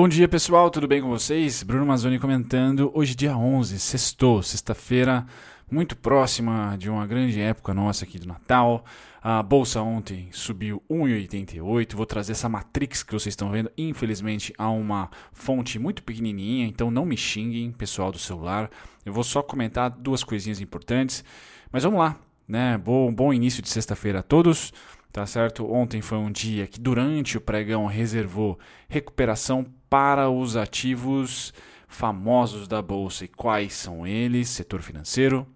Bom dia pessoal, tudo bem com vocês? Bruno Mazzoni comentando. Hoje, dia 11, sextou, sexta-feira, muito próxima de uma grande época nossa aqui do Natal. A bolsa ontem subiu 1,88. Vou trazer essa matrix que vocês estão vendo. Infelizmente, há uma fonte muito pequenininha, então não me xinguem, pessoal do celular. Eu vou só comentar duas coisinhas importantes. Mas vamos lá, né? Bom, bom início de sexta-feira a todos tá certo? Ontem foi um dia que durante o pregão reservou recuperação para os ativos famosos da bolsa. E quais são eles? Setor financeiro,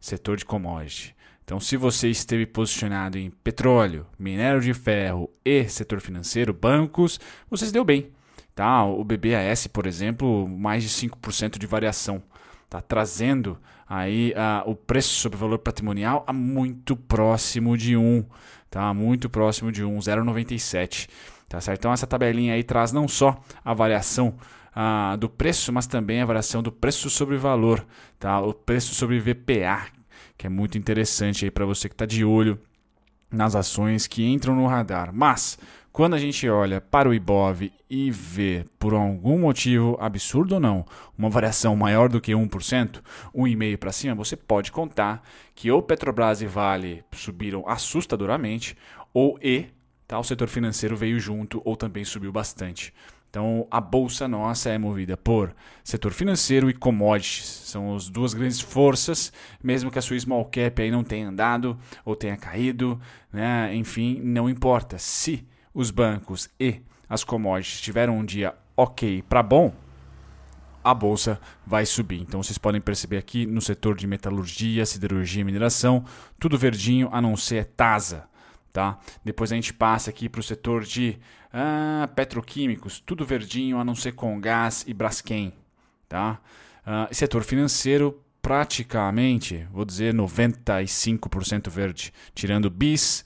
setor de commodity. Então, se você esteve posicionado em petróleo, minério de ferro e setor financeiro, bancos, você se deu bem. Tá? O BBAS, por exemplo, mais de 5% de variação. Tá trazendo aí uh, o preço sobre o valor patrimonial a muito próximo de 1. Tá? Muito próximo de 1, 0,97. Tá certo? Então essa tabelinha aí traz não só a variação ah, do preço, mas também a variação do preço sobre valor, tá? O preço sobre VPA, que é muito interessante aí para você que está de olho nas ações que entram no radar. Mas quando a gente olha para o IBOV e vê, por algum motivo, absurdo ou não, uma variação maior do que 1%, 1,5% para cima, você pode contar que ou Petrobras e Vale subiram assustadoramente, ou E Tá? O setor financeiro veio junto ou também subiu bastante. Então, a bolsa nossa é movida por setor financeiro e commodities. São as duas grandes forças, mesmo que a sua small cap aí não tenha andado ou tenha caído, né? enfim, não importa. Se os bancos e as commodities tiveram um dia ok para bom, a bolsa vai subir. Então vocês podem perceber aqui no setor de metalurgia, siderurgia e mineração, tudo verdinho a não ser TASA. Tá? Depois a gente passa aqui para o setor de ah, petroquímicos, tudo verdinho, a não ser com gás e Braskem. Tá? Ah, setor financeiro, praticamente, vou dizer 95% verde, tirando BIS,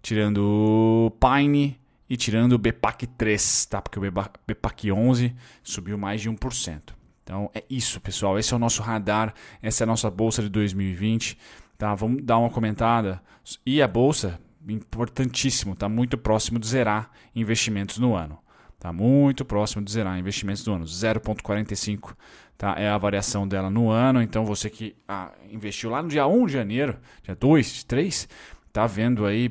tirando Pine e tirando o BPAC 3, tá? porque o BPAC 11 subiu mais de 1%. Então é isso, pessoal. Esse é o nosso radar, essa é a nossa bolsa de 2020. Tá? Vamos dar uma comentada. E a bolsa, importantíssimo, está muito próximo de zerar investimentos no ano. Está muito próximo de zerar investimentos no ano. 0,45 tá? é a variação dela no ano. Então você que ah, investiu lá no dia 1 de janeiro, dia 2, 3, está vendo aí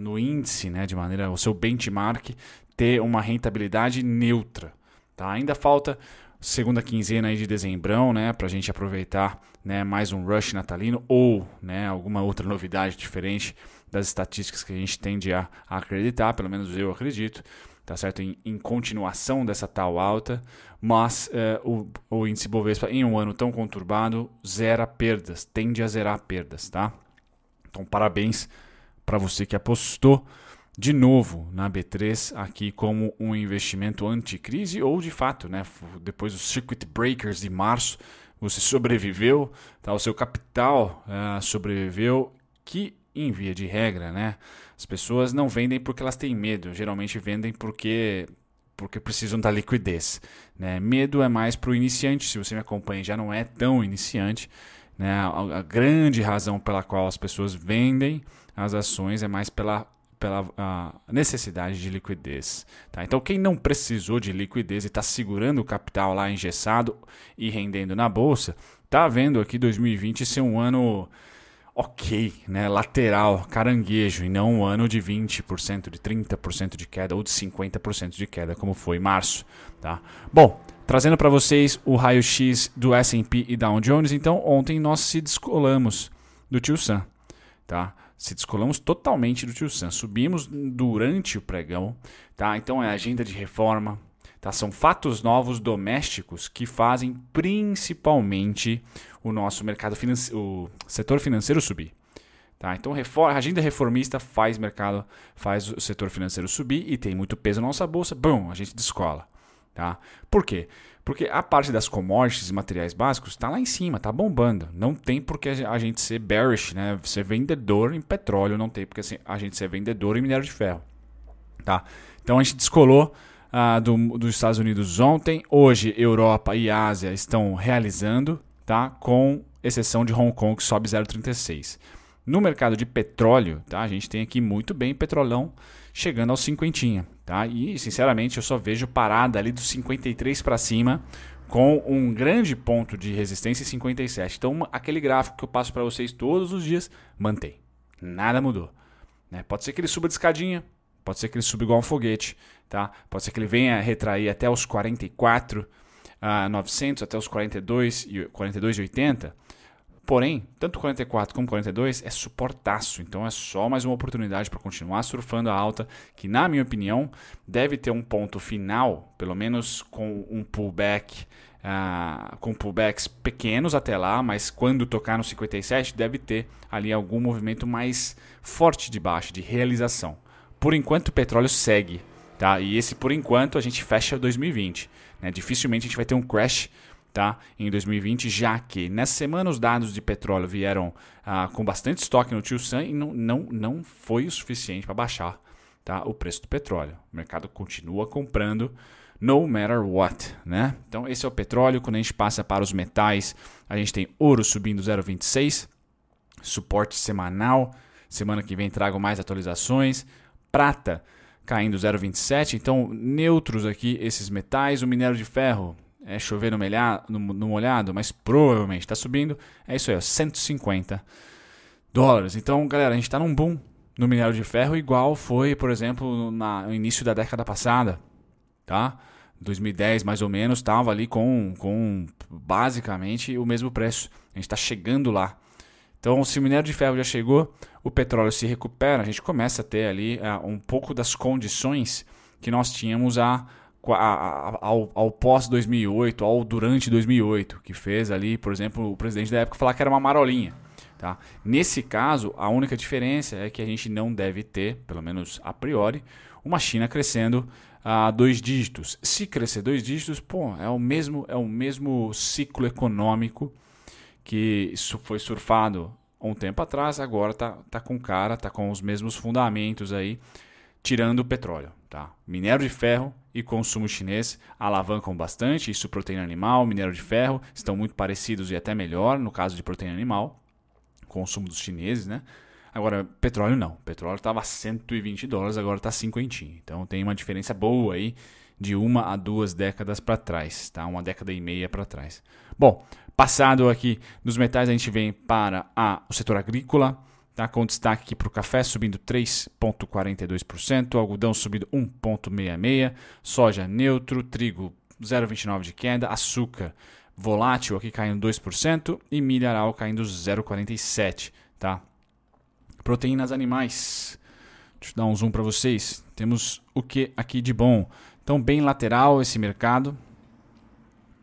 no índice, né, de maneira, o seu benchmark ter uma rentabilidade neutra. Tá? Ainda falta segunda quinzena aí de dezembrão, né, para a gente aproveitar né, mais um rush natalino ou né, alguma outra novidade diferente das estatísticas que a gente tende a, a acreditar, pelo menos eu acredito, tá certo? Em, em continuação dessa tal alta, mas é, o, o índice Bovespa em um ano tão conturbado zera perdas, tende a zerar perdas, tá? Então parabéns para você que apostou de novo na B3 aqui como um investimento anticrise ou de fato, né, depois dos circuit breakers de março, você sobreviveu, tá? o seu capital uh, sobreviveu, que em via de regra, né, as pessoas não vendem porque elas têm medo, geralmente vendem porque porque precisam da liquidez. Né? Medo é mais para o iniciante, se você me acompanha já não é tão iniciante. Né? A, grande razão pela qual as pessoas vendem as ações é mais pela pela necessidade de liquidez. Tá? Então, quem não precisou de liquidez e está segurando o capital lá engessado e rendendo na bolsa, está vendo aqui 2020 ser um ano ok, né? lateral, caranguejo, e não um ano de 20%, de 30% de queda ou de 50% de queda, como foi em março. Tá? Bom, trazendo para vocês o raio-x do S&P e Dow Jones, então ontem nós se descolamos do Tio Sam. Tá? se descolamos totalmente do Tio Sam. Subimos durante o pregão, tá? Então é agenda de reforma, tá? São fatos novos domésticos que fazem principalmente o nosso mercado financeiro, o setor financeiro subir. Tá? Então reforma, a agenda reformista faz mercado, faz o setor financeiro subir e tem muito peso na nossa bolsa. Bom, a gente descola. Tá? Por quê? Porque a parte das commodities e materiais básicos está lá em cima, está bombando. Não tem por que a gente ser bearish, né? ser vendedor em petróleo, não tem por que a gente ser vendedor em minério de ferro. Tá? Então a gente descolou uh, do, dos Estados Unidos ontem. Hoje, Europa e Ásia estão realizando, tá? com exceção de Hong Kong, que sobe 0,36. No mercado de petróleo, tá? a gente tem aqui muito bem petrolão chegando aos 50, tá? E sinceramente eu só vejo parada ali dos 53 para cima com um grande ponto de resistência em 57. Então aquele gráfico que eu passo para vocês todos os dias mantém. Nada mudou. Né? Pode ser que ele suba de escadinha, pode ser que ele suba igual um foguete, tá? Pode ser que ele venha retrair até os 44 uh, 900 até os 42 e 42 e 80. Porém, tanto 44 como 42 é suportaço, então é só mais uma oportunidade para continuar surfando a alta, que na minha opinião deve ter um ponto final, pelo menos com um pullback, uh, com pullbacks pequenos até lá, mas quando tocar no 57 deve ter ali algum movimento mais forte de baixo, de realização. Por enquanto o petróleo segue, tá? E esse por enquanto a gente fecha 2020. Né? Dificilmente a gente vai ter um crash tá? em 2020, já que nessa semana os dados de petróleo vieram ah, com bastante estoque no Tio Sam e não, não, não foi o suficiente para baixar tá? o preço do petróleo. O mercado continua comprando no matter what. Né? Então, esse é o petróleo. Quando a gente passa para os metais, a gente tem ouro subindo 0,26, suporte semanal. Semana que vem trago mais atualizações. Prata caindo 0,27. Então, neutros aqui esses metais. O minério de ferro é chover no, melhado, no, no molhado, mas provavelmente está subindo. É isso aí, ó, 150 dólares. Então, galera, a gente está num boom no minério de ferro, igual foi, por exemplo, na, no início da década passada. Tá? 2010, mais ou menos, estava ali com, com basicamente o mesmo preço. A gente está chegando lá. Então, se o minério de ferro já chegou, o petróleo se recupera, a gente começa a ter ali uh, um pouco das condições que nós tínhamos a, a, a, ao, ao pós-2008, ao durante 2008, que fez ali, por exemplo, o presidente da época falar que era uma marolinha. Tá? Nesse caso, a única diferença é que a gente não deve ter, pelo menos a priori, uma China crescendo a dois dígitos. Se crescer dois dígitos, pô, é o mesmo, é o mesmo ciclo econômico que isso foi surfado um tempo atrás, agora tá, tá com cara, tá com os mesmos fundamentos aí, tirando o petróleo. Tá? Minério de ferro e consumo chinês alavancam bastante, isso proteína animal, minério de ferro, estão muito parecidos e até melhor no caso de proteína animal, consumo dos chineses, né? Agora, petróleo não. Petróleo estava 120 dólares, agora está 50. Então tem uma diferença boa aí de uma a duas décadas para trás, tá? Uma década e meia para trás. Bom, passado aqui dos metais, a gente vem para a, o setor agrícola, tá? com destaque para o café subindo 3,42%, algodão subindo 1,66%, soja neutro, trigo 0,29% de queda, açúcar volátil aqui caindo 2% e milharal caindo 0,47%. Tá? Proteínas animais. Deixa eu dar um zoom para vocês. Temos o que aqui de bom? Então, bem lateral esse mercado,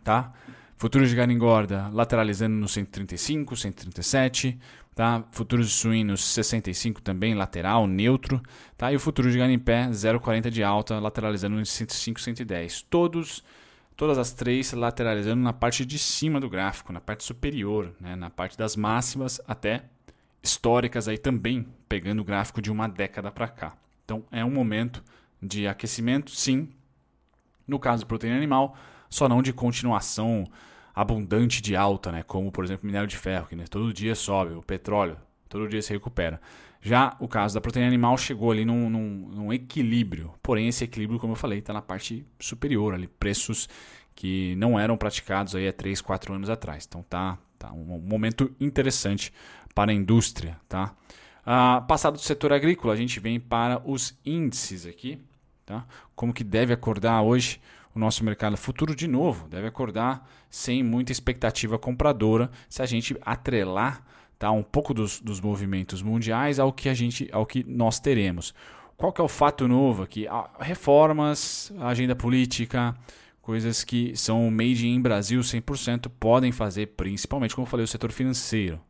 tá? Futuros de carne engorda lateralizando no 135, 137, tá? Futuros de suínos 65 também lateral, neutro, tá? E o futuro de carne em pé 0,40 de alta, lateralizando no 105, 110. Todos todas as três lateralizando na parte de cima do gráfico, na parte superior, né? na parte das máximas até históricas aí também, pegando o gráfico de uma década para cá. Então é um momento de aquecimento, sim, no caso de proteína animal, só não de continuação abundante de alta, né? como por exemplo minério de ferro, que né? todo dia sobe, o petróleo todo dia se recupera. Já o caso da proteína animal chegou ali num, num, num equilíbrio, porém esse equilíbrio, como eu falei, está na parte superior, ali preços que não eram praticados aí há 3, 4 anos atrás. Então tá, tá um momento interessante para a indústria. Tá? Ah, passado do setor agrícola, a gente vem para os índices aqui. Tá? Como que deve acordar hoje o nosso mercado futuro de novo? Deve acordar sem muita expectativa compradora se a gente atrelar tá, um pouco dos, dos movimentos mundiais ao que a gente ao que nós teremos. Qual que é o fato novo aqui? Ah, reformas, agenda política, coisas que são made in Brasil 100% podem fazer, principalmente, como eu falei, o setor financeiro.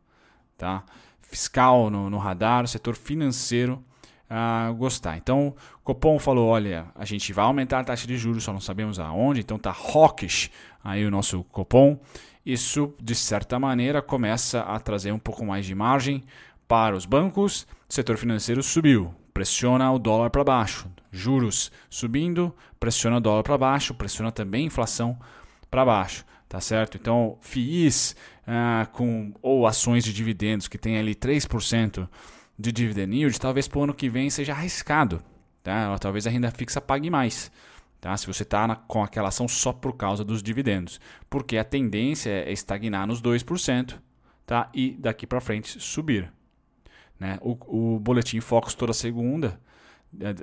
Tá? Fiscal no, no radar, o setor financeiro uh, gostar. Então, Copom falou: olha, a gente vai aumentar a taxa de juros, só não sabemos aonde, então tá hawkish aí o nosso Copom. Isso, de certa maneira, começa a trazer um pouco mais de margem para os bancos. O setor financeiro subiu, pressiona o dólar para baixo. Juros subindo, pressiona o dólar para baixo, pressiona também a inflação para baixo. Tá certo? Então, FIIs ah, com, ou ações de dividendos que tem ali 3% de dividend yield, talvez para o ano que vem seja arriscado. Tá? Talvez a renda fixa pague mais. Tá? Se você está com aquela ação só por causa dos dividendos. Porque a tendência é estagnar nos 2% tá? e daqui para frente subir. Né? O, o Boletim Focus toda segunda é,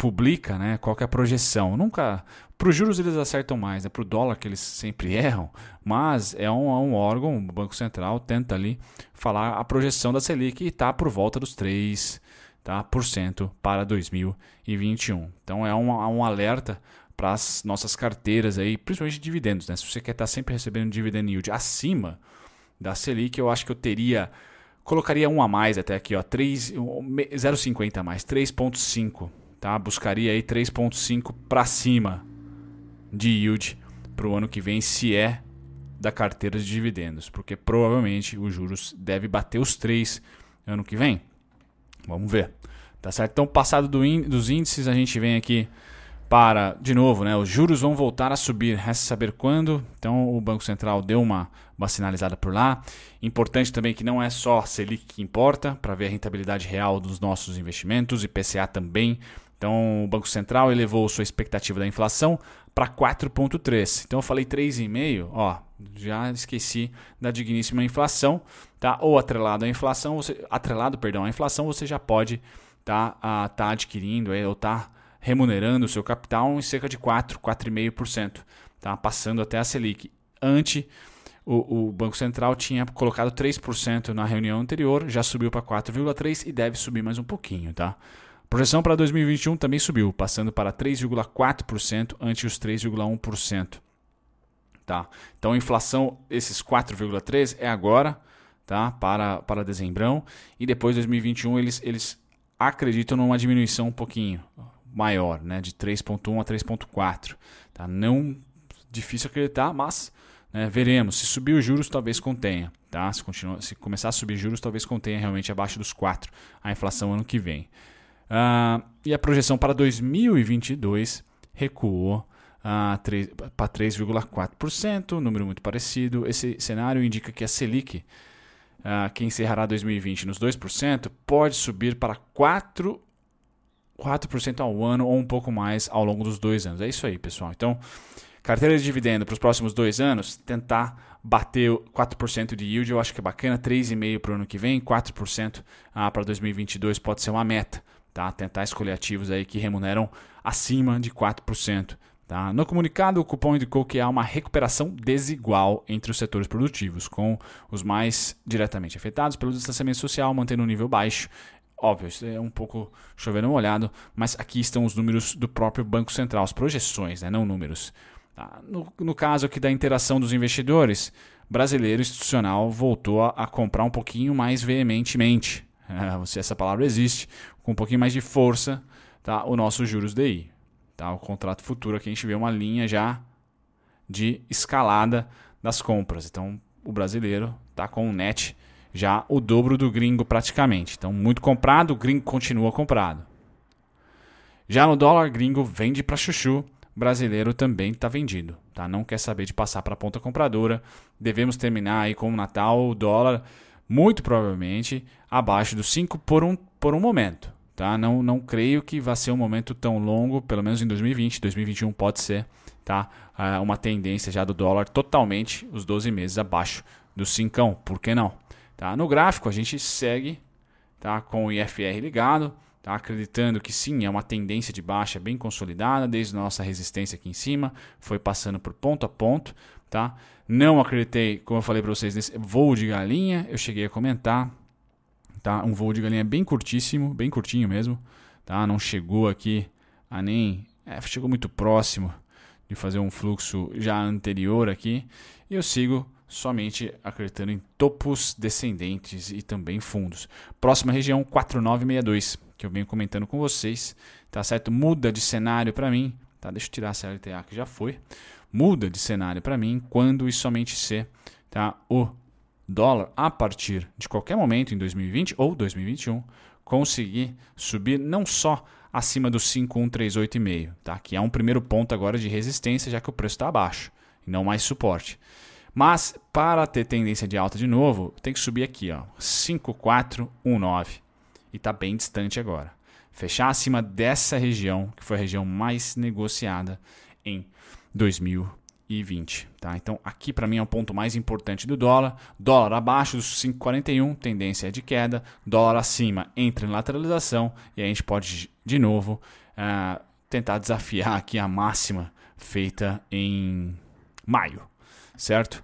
publica né, qual é a projeção. Nunca. Para os juros eles acertam mais, é para o dólar que eles sempre erram, mas é um, é um órgão, o Banco Central tenta ali falar a projeção da Selic e está por volta dos 3%, tá, por cento para 2021. Então é um, um alerta para as nossas carteiras aí, principalmente de dividendos. Né? Se você quer estar tá sempre recebendo dividend yield acima da Selic, eu acho que eu teria colocaria um a mais até aqui, ó, 0,50 a mais, 3.5, tá? Buscaria aí 3.5 para cima de yield para o ano que vem, se é da carteira de dividendos, porque provavelmente os juros deve bater os 3 ano que vem. Vamos ver. Tá certo? Então, passado do dos índices, a gente vem aqui para, de novo, né, os juros vão voltar a subir, resta saber quando. Então, o Banco Central deu uma, uma sinalizada por lá. Importante também que não é só Selic que importa para ver a rentabilidade real dos nossos investimentos, IPCA também. Então, o Banco Central elevou sua expectativa da inflação para 4,3. Então, eu falei 3,5, ó, já esqueci da digníssima inflação, tá? Ou atrelado à inflação, você, atrelado, perdão, à inflação, você já pode tá, a, tá adquirindo ou tá remunerando o seu capital em cerca de 4, 4,5%, tá? passando até a Selic. Ante o, o, Banco Central tinha colocado 3% na reunião anterior, já subiu para 4,3% e deve subir mais um pouquinho. Tá? Projeção para 2021 também subiu, passando para 3,4% ante os 3,1%. Tá? Então a inflação, esses 4,3% é agora, tá? para, para dezembrão, e depois 2021 eles, eles acreditam numa diminuição um pouquinho maior, né, de 3.1 a 3.4. Tá? Não difícil acreditar, mas né, veremos. Se subir os juros, talvez contenha. Tá? Se, continua, se começar a subir juros, talvez contenha realmente abaixo dos 4 a inflação ano que vem. Uh, e a projeção para 2022 recuou uh, para 3,4%, número muito parecido. Esse cenário indica que a Selic, uh, que encerrará 2020 nos 2%, pode subir para 4 4% ao ano ou um pouco mais ao longo dos dois anos. É isso aí, pessoal. Então, carteira de dividendo para os próximos dois anos, tentar bater 4% de yield, eu acho que é bacana. 3,5% para o ano que vem, 4% ah, para 2022 pode ser uma meta. Tá? Tentar escolher ativos aí que remuneram acima de 4%. Tá? No comunicado, o cupom indicou que há uma recuperação desigual entre os setores produtivos, com os mais diretamente afetados pelo distanciamento social mantendo um nível baixo Óbvio, isso é um pouco chovendo molhado, mas aqui estão os números do próprio Banco Central, as projeções, né, não números. Tá? No, no, caso aqui da interação dos investidores, brasileiro institucional voltou a, a comprar um pouquinho mais veementemente, se essa palavra existe, com um pouquinho mais de força, tá? o nosso juros DI. Tá? O contrato futuro aqui a gente vê uma linha já de escalada das compras. Então o brasileiro está com um net já o dobro do gringo praticamente. Então, muito comprado, o gringo continua comprado. Já no dólar, gringo vende para chuchu, brasileiro também está vendido. Tá? Não quer saber de passar para a ponta compradora. Devemos terminar aí com o Natal, o dólar, muito provavelmente abaixo dos 5 por um, por um momento. Tá? Não, não creio que vai ser um momento tão longo, pelo menos em 2020, 2021 pode ser. Tá? Uh, uma tendência já do dólar totalmente os 12 meses abaixo do 5, por que não? Tá? No gráfico a gente segue tá? com o IFR ligado, tá? acreditando que sim, é uma tendência de baixa bem consolidada, desde nossa resistência aqui em cima, foi passando por ponto a ponto. Tá? Não acreditei, como eu falei para vocês, nesse voo de galinha, eu cheguei a comentar. Tá? Um voo de galinha bem curtíssimo, bem curtinho mesmo. Tá? Não chegou aqui a nem. É, chegou muito próximo de fazer um fluxo já anterior aqui. E eu sigo somente acreditando em topos descendentes e também fundos. Próxima região 4962, que eu venho comentando com vocês, tá certo? Muda de cenário para mim, tá? Deixa eu tirar essa LTA que já foi. Muda de cenário para mim quando e somente se, tá? O dólar a partir de qualquer momento em 2020 ou 2021 conseguir subir não só acima dos 5138,5, tá? Que é um primeiro ponto agora de resistência, já que o preço está abaixo e não mais suporte. Mas para ter tendência de alta de novo, tem que subir aqui, ó, 5419. E está bem distante agora. fechar acima dessa região, que foi a região mais negociada em 2020. Tá? Então, aqui para mim é o ponto mais importante do dólar. Dólar abaixo dos 5,41, tendência é de queda. Dólar acima, entra em lateralização. E a gente pode, de novo, uh, tentar desafiar aqui a máxima feita em maio, certo?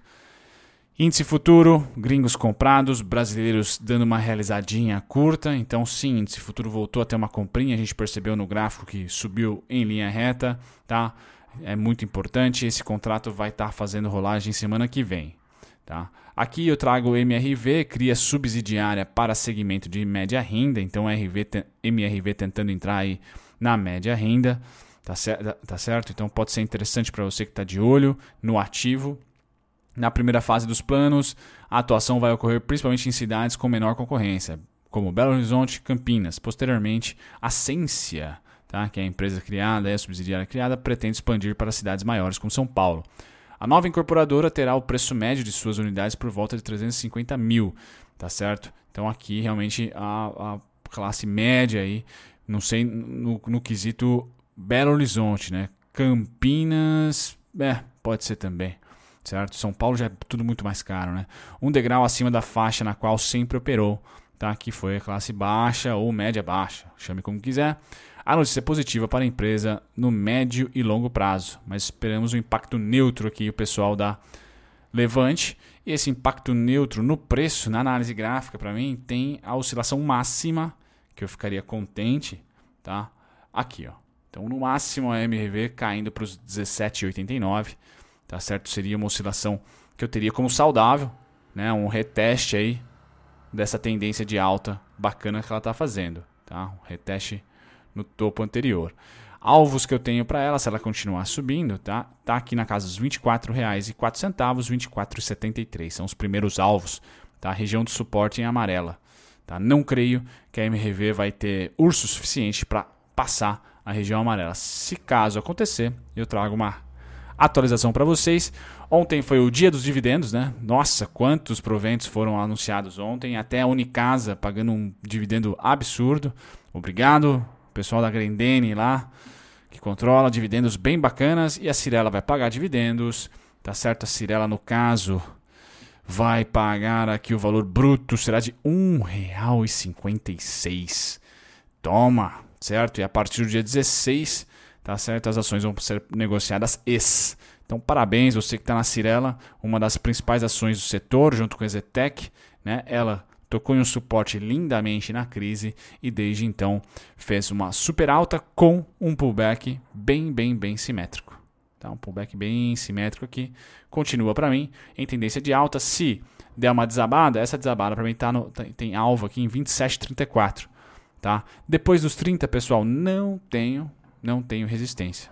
Índice futuro, gringos comprados, brasileiros dando uma realizadinha curta. Então, sim, índice futuro voltou a ter uma comprinha. A gente percebeu no gráfico que subiu em linha reta, tá? É muito importante. Esse contrato vai estar tá fazendo rolagem semana que vem, tá? Aqui eu trago MRV, cria subsidiária para segmento de média renda. Então, RV, MRV tentando entrar aí na média renda, tá, tá certo? Então, pode ser interessante para você que está de olho no ativo. Na primeira fase dos planos, a atuação vai ocorrer principalmente em cidades com menor concorrência, como Belo Horizonte e Campinas. Posteriormente, a Cência, tá? que é a empresa criada, é a subsidiária criada, pretende expandir para cidades maiores como São Paulo. A nova incorporadora terá o preço médio de suas unidades por volta de 350 mil, tá certo? Então aqui realmente a, a classe média aí, não sei no, no quesito Belo Horizonte, né? Campinas, é, pode ser também certo? São Paulo já é tudo muito mais caro, né? Um degrau acima da faixa na qual sempre operou, tá? Que foi a classe baixa ou média baixa, chame como quiser. A notícia é positiva para a empresa no médio e longo prazo, mas esperamos um impacto neutro aqui, o pessoal da Levante. E esse impacto neutro no preço, na análise gráfica, para mim, tem a oscilação máxima, que eu ficaria contente, tá? Aqui, ó. Então, no máximo, a MRV caindo para os 17,89 tá certo? Seria uma oscilação que eu teria como saudável, né? Um reteste aí dessa tendência de alta bacana que ela está fazendo, tá? Um reteste no topo anterior. Alvos que eu tenho para ela, se ela continuar subindo, tá? Tá aqui na casa dos R$ 24,04, R$ 24,73. São os primeiros alvos, tá? Região de suporte em amarela, tá? Não creio que a MRV vai ter urso suficiente para passar a região amarela. Se caso acontecer, eu trago uma atualização para vocês. Ontem foi o dia dos dividendos, né? Nossa, quantos proventos foram anunciados ontem. Até a Unicasa pagando um dividendo absurdo. Obrigado, pessoal da Grendene lá, que controla dividendos bem bacanas. E a Cirela vai pagar dividendos, tá certo? A Cirela, no caso, vai pagar aqui o valor bruto, será de R$ 1,56. Toma, certo? E a partir do dia 16 tá certo? As ações vão ser negociadas ex. Então, parabéns, você que está na Cirela, uma das principais ações do setor, junto com a Zetec, né? Ela tocou em um suporte lindamente na crise e desde então fez uma super alta com um pullback bem, bem, bem simétrico. Tá? Um pullback bem simétrico aqui. Continua para mim em tendência de alta. Se der uma desabada, essa desabada para mim tá no, tem, tem alvo aqui em 27,34. Tá? Depois dos 30, pessoal, não tenho não tenho resistência.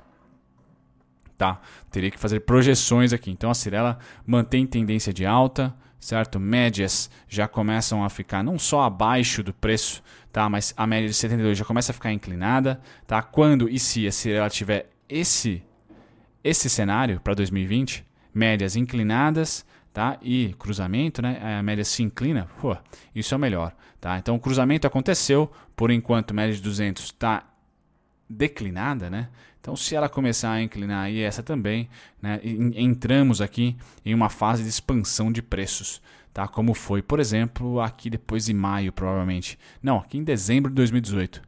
Tá? Teria que fazer projeções aqui. Então a Cirela mantém tendência de alta, certo? Médias já começam a ficar não só abaixo do preço, tá? Mas a média de 72 já começa a ficar inclinada, tá? Quando e se a Cirela tiver esse esse cenário para 2020, médias inclinadas, tá? E cruzamento, né? A média se inclina, pô, isso é o melhor, tá? Então o cruzamento aconteceu, por enquanto média de 200 está declinada, né? Então, se ela começar a inclinar e essa também, né, entramos aqui em uma fase de expansão de preços, tá? Como foi, por exemplo, aqui depois de maio, provavelmente. Não, aqui em dezembro de 2018,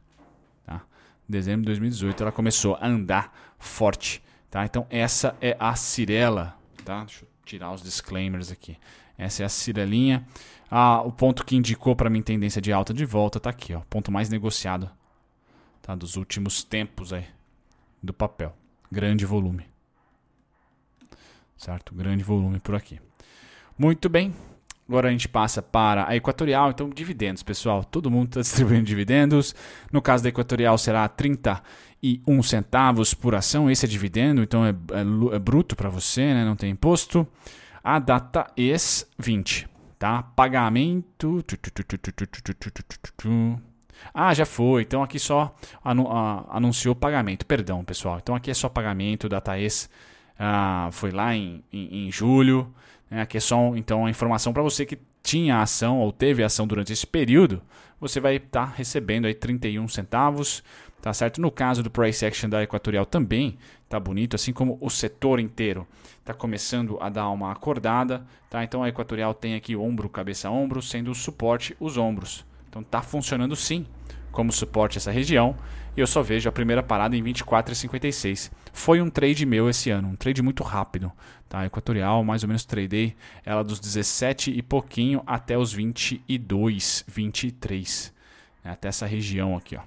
tá? Dezembro de 2018 ela começou a andar forte, tá? Então, essa é a Cirela, tá? Deixa eu tirar os disclaimers aqui. Essa é a Cirelinha. Ah, o ponto que indicou para mim tendência de alta de volta tá aqui, ó, ponto mais negociado tá? dos últimos tempos aí do papel. Grande volume. Certo? Grande volume por aqui. Muito bem. Agora a gente passa para a Equatorial. Então, dividendos, pessoal. Todo mundo está distribuindo dividendos. No caso da Equatorial, será 31 centavos por ação. Esse é dividendo, então é, é, é bruto para você, né? não tem imposto. A data ex 20. Tá? Pagamento. Ah, já foi. Então aqui só anu anunciou pagamento. Perdão, pessoal. Então aqui é só pagamento da Taes. Ah, foi lá em, em, em, julho. Né? Aqui é só então a informação para você que tinha ação ou teve ação durante esse período, você vai estar tá recebendo aí 31 centavos, tá certo? No caso do price action da Equatorial também tá bonito, assim como o setor inteiro está começando a dar uma acordada, tá? Então a Equatorial tem aqui ombro, cabeça, ombro, sendo o suporte os ombros. Então tá funcionando sim como suporte essa região e eu só vejo a primeira parada em 24,56. Foi um trade meu esse ano, um trade muito rápido. Tá? Equatorial, mais ou menos tradei ela dos 17 e pouquinho até os 22, 23. Né? Até essa região aqui. Ó.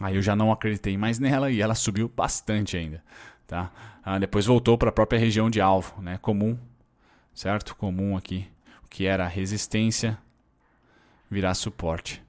Aí eu já não acreditei mais nela e ela subiu bastante ainda. Tá? Ah, depois voltou para a própria região de alvo, né? comum, certo? Comum aqui, que era resistência, virar suporte.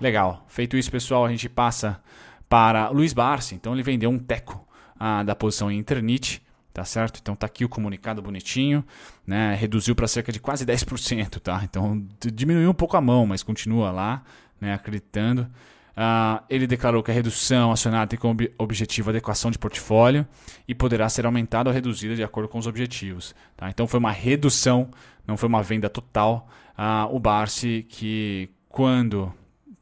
Legal. Feito isso, pessoal, a gente passa para Luiz Barsi. Então ele vendeu um teco ah, da posição em Internit, tá certo? Então tá aqui o comunicado bonitinho, né? Reduziu para cerca de quase 10%, tá? Então diminuiu um pouco a mão, mas continua lá, né? Acreditando. Uh, ele declarou que a redução acionada tem como objetivo a adequação de portfólio e poderá ser aumentada ou reduzida de acordo com os objetivos. Tá? Então foi uma redução, não foi uma venda total. Uh, o Barsi, que quando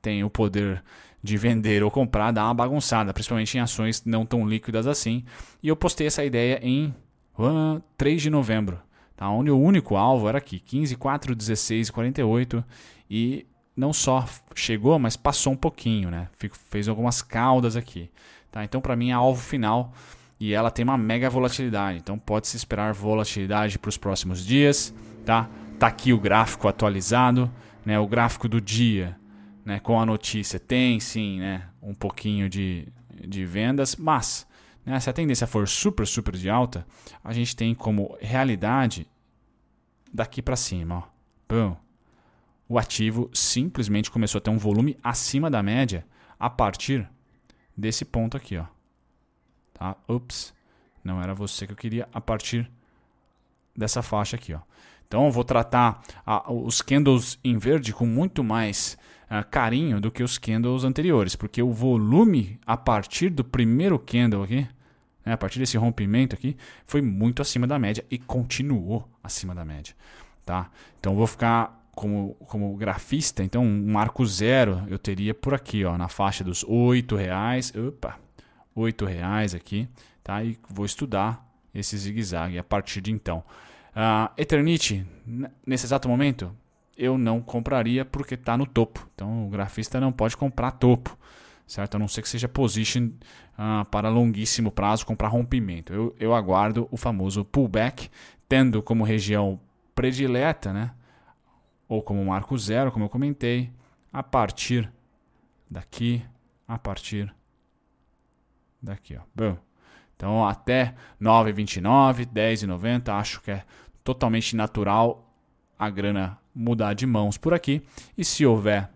tem o poder de vender ou comprar dá uma bagunçada, principalmente em ações não tão líquidas assim. E eu postei essa ideia em uh, 3 de novembro, tá? onde o único alvo era aqui, 15, 4, 16, 48 e não só chegou, mas passou um pouquinho, né? fez algumas caudas aqui. Tá? Então, para mim, é alvo final e ela tem uma mega volatilidade. Então, pode-se esperar volatilidade para os próximos dias. Tá? Tá aqui o gráfico atualizado, né? o gráfico do dia né, com a notícia tem sim né, um pouquinho de, de vendas, mas né, se a tendência for super, super de alta, a gente tem como realidade daqui para cima. Ó. Boom. O ativo simplesmente começou a ter um volume acima da média a partir desse ponto aqui. Ó. Tá? Ups, não era você que eu queria a partir dessa faixa aqui. Ó. Então eu vou tratar a, os candles em verde com muito mais uh, carinho do que os candles anteriores, porque o volume a partir do primeiro candle aqui, né, a partir desse rompimento aqui, foi muito acima da média e continuou acima da média. Tá? Então eu vou ficar como, como grafista, então um marco zero eu teria por aqui, ó, na faixa dos R$ reais, opa, R$ reais aqui, tá? E vou estudar esse zigue-zague a partir de então. Uh, Eternity, nesse exato momento, eu não compraria porque está no topo. Então o grafista não pode comprar topo, certo? A não ser que seja position uh, para longuíssimo prazo, comprar rompimento. Eu, eu aguardo o famoso pullback, tendo como região predileta, né? Ou como marco zero, como eu comentei, a partir daqui, a partir daqui, ó. Bom. Então até 9,29, 10,90, acho que é totalmente natural a grana mudar de mãos por aqui. E se houver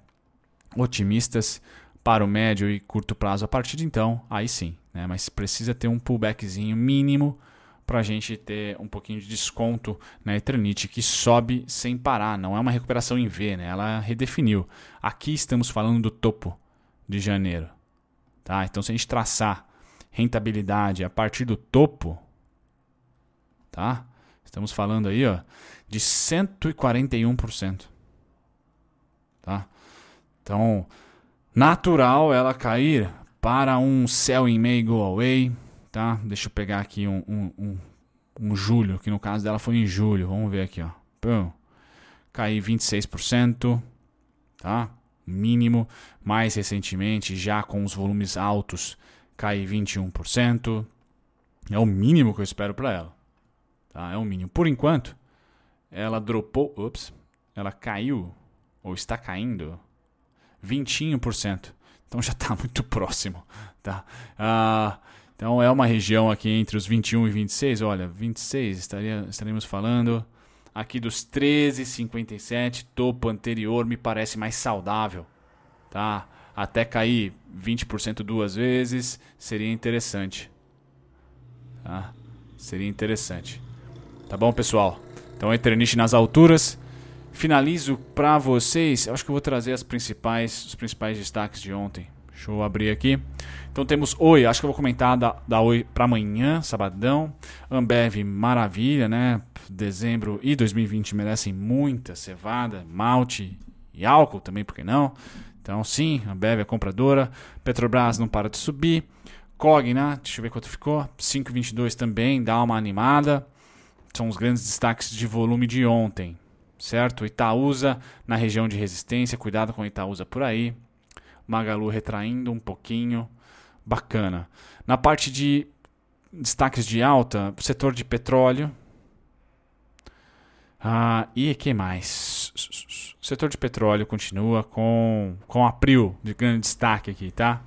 otimistas para o médio e curto prazo a partir de então, aí sim. Né? Mas precisa ter um pullbackzinho mínimo para a gente ter um pouquinho de desconto na Eternit, que sobe sem parar. Não é uma recuperação em V, né? ela redefiniu. Aqui estamos falando do topo de janeiro. Tá? Então, se a gente traçar rentabilidade a partir do topo, tá? estamos falando aí ó, de 141%. Tá? Então, natural ela cair para um sell in May go away. Tá? Deixa eu pegar aqui um, um, um, um julho, que no caso dela foi em julho. Vamos ver aqui. Ó. Pum. Cair 26%. Tá? Mínimo. Mais recentemente, já com os volumes altos, cair 21%. É o mínimo que eu espero para ela. Tá? É o mínimo. Por enquanto, ela dropou, ups, ela caiu, ou está caindo, 21%. Então já está muito próximo. Tá? Ah, então é uma região aqui entre os 21 e 26. Olha, 26 estaria, estaremos falando aqui dos 13,57. Topo anterior me parece mais saudável. Tá? Até cair 20% duas vezes seria interessante. Tá? Seria interessante. Tá bom, pessoal? Então, Eternite nas alturas. Finalizo para vocês. Eu acho que eu vou trazer as principais, os principais destaques de ontem. Deixa eu abrir aqui. Então temos Oi, acho que eu vou comentar da, da Oi para amanhã, sabadão. Ambev, maravilha, né? Dezembro e 2020 merecem muita cevada, malte e álcool também, por que não? Então sim, Ambev é compradora. Petrobras não para de subir. Cogna, deixa eu ver quanto ficou. 5,22 também, dá uma animada. São os grandes destaques de volume de ontem, certo? Itaúsa na região de resistência, cuidado com Itaúsa por aí. Magalu retraindo um pouquinho, bacana. Na parte de destaques de alta, setor de petróleo. Ah, e que mais? O setor de petróleo continua com, com a Prio de grande destaque aqui, tá?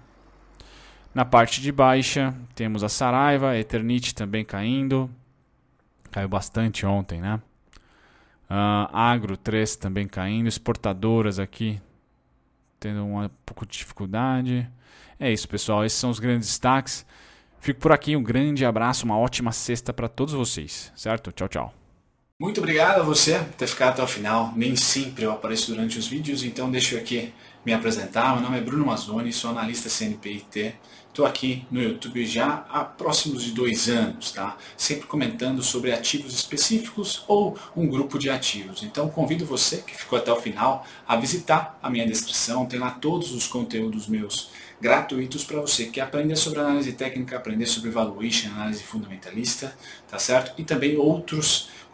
Na parte de baixa, temos a Saraiva, a Eternit também caindo. Caiu bastante ontem, né? Uh, Agro 3 também caindo. Exportadoras aqui tendo um pouco de dificuldade. É isso, pessoal. Esses são os grandes destaques. Fico por aqui. Um grande abraço, uma ótima sexta para todos vocês, certo? Tchau, tchau. Muito obrigado a você por ter ficado até o final. Nem sempre eu apareço durante os vídeos, então deixa eu aqui me apresentar. Meu nome é Bruno Mazzoni, sou analista CNPIT. Estou aqui no YouTube já há próximos de dois anos, tá? Sempre comentando sobre ativos específicos ou um grupo de ativos. Então convido você que ficou até o final a visitar a minha descrição. Tem lá todos os conteúdos meus gratuitos para você que aprender sobre análise técnica, aprender sobre valuation, análise fundamentalista, tá certo? E também outros